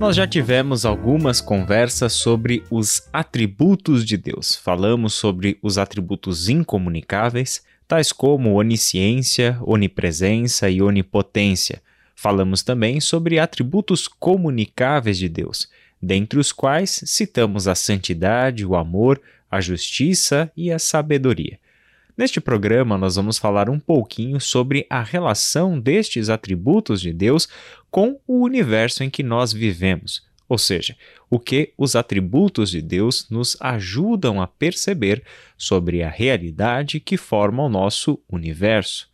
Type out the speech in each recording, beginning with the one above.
Nós já tivemos algumas conversas sobre os atributos de Deus. Falamos sobre os atributos incomunicáveis, tais como onisciência, onipresença e onipotência. Falamos também sobre atributos comunicáveis de Deus, dentre os quais citamos a santidade, o amor, a justiça e a sabedoria. Neste programa, nós vamos falar um pouquinho sobre a relação destes atributos de Deus com o universo em que nós vivemos, ou seja, o que os atributos de Deus nos ajudam a perceber sobre a realidade que forma o nosso universo.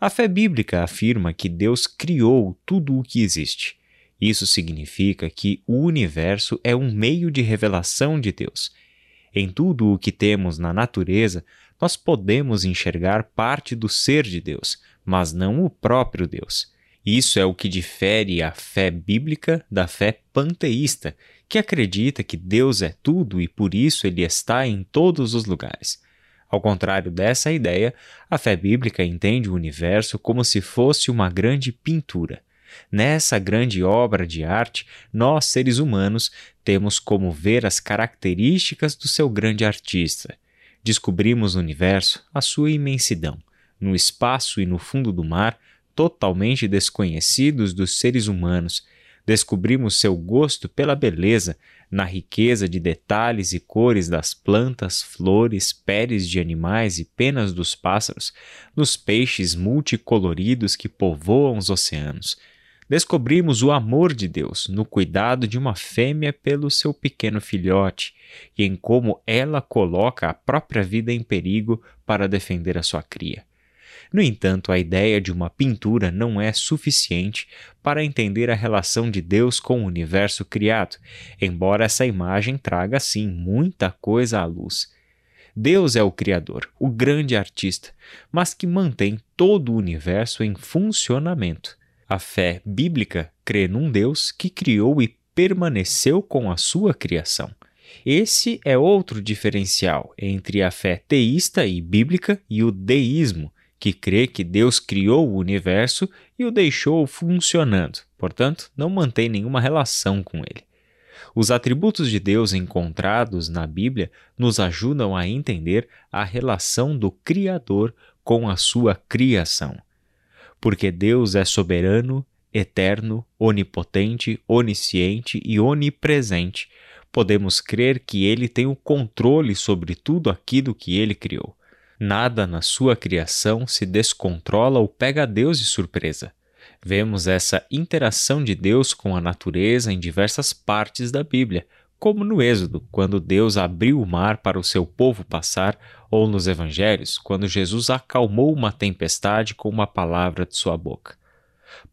A fé bíblica afirma que Deus criou tudo o que existe. Isso significa que o universo é um meio de revelação de Deus. Em tudo o que temos na natureza, nós podemos enxergar parte do ser de Deus, mas não o próprio Deus. Isso é o que difere a fé bíblica da fé panteísta, que acredita que Deus é tudo e por isso ele está em todos os lugares. Ao contrário dessa ideia, a fé bíblica entende o universo como se fosse uma grande pintura. Nessa grande obra de arte, nós, seres humanos, temos como ver as características do seu grande artista descobrimos no universo a sua imensidão, no espaço e no fundo do mar, totalmente desconhecidos dos seres humanos. Descobrimos seu gosto pela beleza, na riqueza de detalhes e cores das plantas, flores, peles de animais e penas dos pássaros, nos peixes multicoloridos que povoam os oceanos descobrimos o amor de Deus no cuidado de uma fêmea pelo seu pequeno filhote e em como ela coloca a própria vida em perigo para defender a sua cria. No entanto, a ideia de uma pintura não é suficiente para entender a relação de Deus com o universo criado, embora essa imagem traga, sim, muita coisa à luz. Deus é o Criador, o grande artista, mas que mantém todo o universo em funcionamento. A fé bíblica crê num Deus que criou e permaneceu com a sua criação. Esse é outro diferencial entre a fé teísta e bíblica e o deísmo, que crê que Deus criou o universo e o deixou funcionando, portanto, não mantém nenhuma relação com ele. Os atributos de Deus encontrados na Bíblia nos ajudam a entender a relação do Criador com a sua criação porque Deus é soberano, eterno, onipotente, onisciente e onipresente. Podemos crer que ele tem o controle sobre tudo aquilo que ele criou. Nada na sua criação se descontrola ou pega Deus de surpresa. Vemos essa interação de Deus com a natureza em diversas partes da Bíblia, como no Êxodo, quando Deus abriu o mar para o seu povo passar, ou nos Evangelhos, quando Jesus acalmou uma tempestade com uma palavra de sua boca.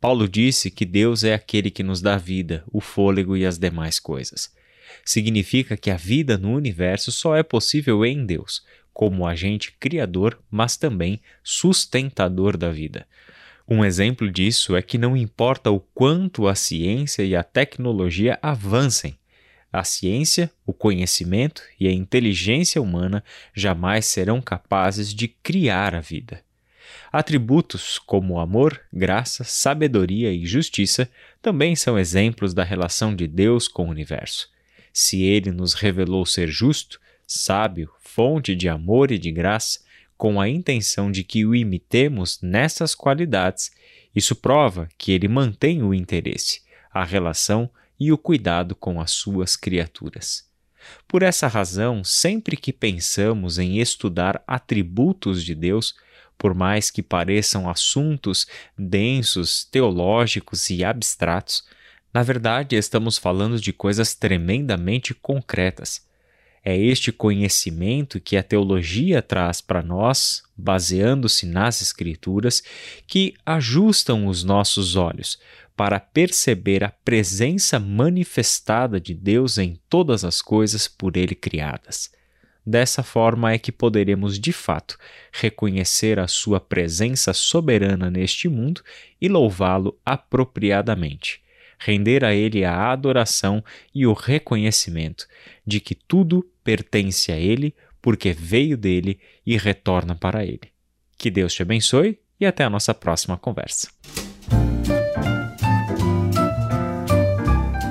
Paulo disse que Deus é aquele que nos dá vida, o fôlego e as demais coisas. Significa que a vida no universo só é possível em Deus, como agente criador, mas também sustentador da vida. Um exemplo disso é que não importa o quanto a ciência e a tecnologia avancem, a ciência, o conhecimento e a inteligência humana jamais serão capazes de criar a vida. Atributos como amor, graça, sabedoria e justiça também são exemplos da relação de Deus com o universo. Se ele nos revelou ser justo, sábio, fonte de amor e de graça, com a intenção de que o imitemos nessas qualidades, isso prova que ele mantém o interesse, a relação e o cuidado com as suas criaturas. Por essa razão, sempre que pensamos em estudar atributos de Deus, por mais que pareçam assuntos densos, teológicos e abstratos, na verdade estamos falando de coisas tremendamente concretas. É este conhecimento que a teologia traz para nós, baseando-se nas Escrituras, que ajustam os nossos olhos para perceber a presença manifestada de Deus em todas as coisas por Ele criadas. Dessa forma é que poderemos de fato reconhecer a sua presença soberana neste mundo e louvá-lo apropriadamente, render a ele a adoração e o reconhecimento de que tudo pertence a ele porque veio dele e retorna para ele. Que Deus te abençoe e até a nossa próxima conversa.